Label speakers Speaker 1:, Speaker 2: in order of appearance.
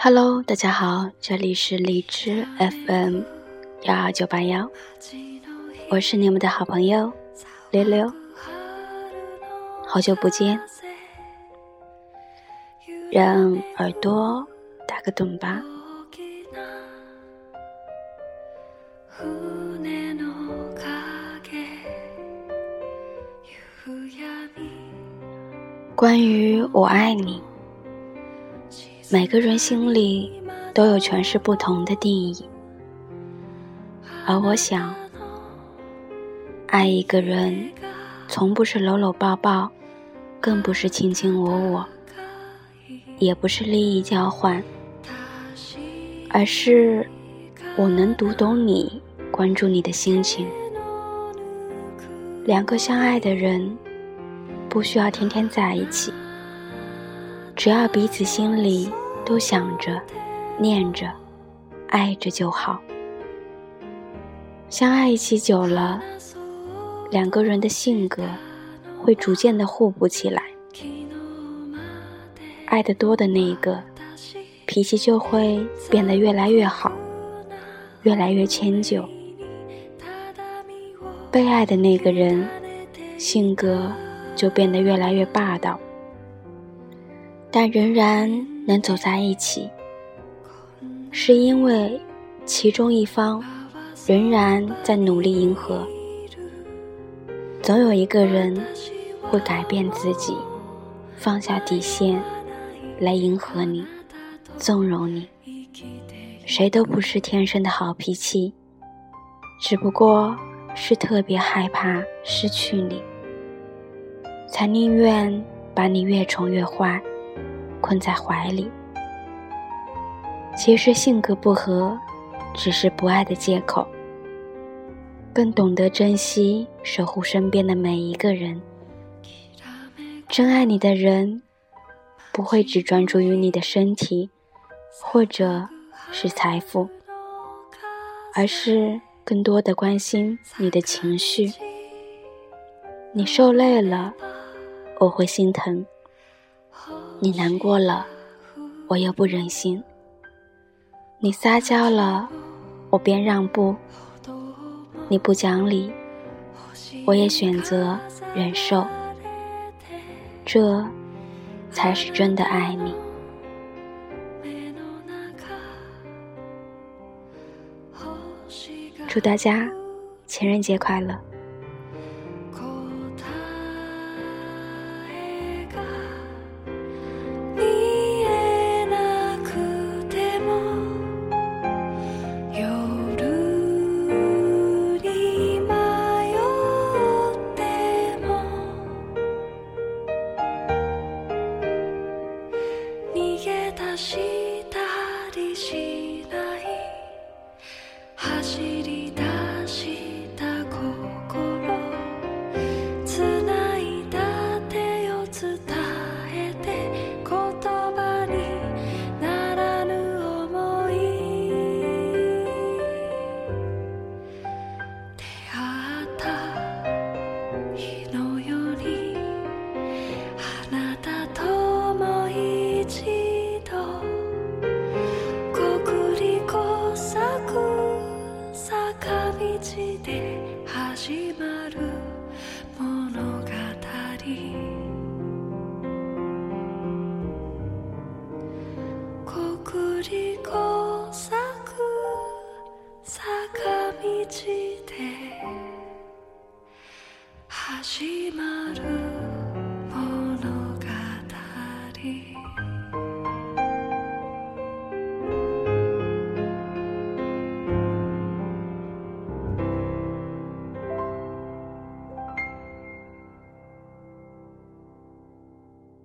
Speaker 1: Hello，大家好，这里是荔枝 FM 幺二九八幺，我是你们的好朋友溜溜，好久不见，让耳朵打个盹吧。关于我爱你。每个人心里都有诠释不同的定义，而我想，爱一个人，从不是搂搂抱抱，更不是卿卿我我，也不是利益交换，而是我能读懂你，关注你的心情。两个相爱的人，不需要天天在一起。只要彼此心里都想着、念着、爱着就好。相爱一起久了，两个人的性格会逐渐的互补起来。爱得多的那一个，脾气就会变得越来越好，越来越迁就；被爱的那个人，性格就变得越来越霸道。但仍然能走在一起，是因为其中一方仍然在努力迎合。总有一个人会改变自己，放下底线，来迎合你，纵容你。谁都不是天生的好脾气，只不过是特别害怕失去你，才宁愿把你越宠越坏。困在怀里，其实性格不合，只是不爱的借口。更懂得珍惜、守护身边的每一个人。真爱你的人，不会只专注于你的身体，或者是财富，而是更多的关心你的情绪。你受累了，我会心疼。你难过了，我又不忍心；你撒娇了，我便让步；你不讲理，我也选择忍受。这才是真的爱你。祝大家情人节快乐！
Speaker 2: 하시 始まる。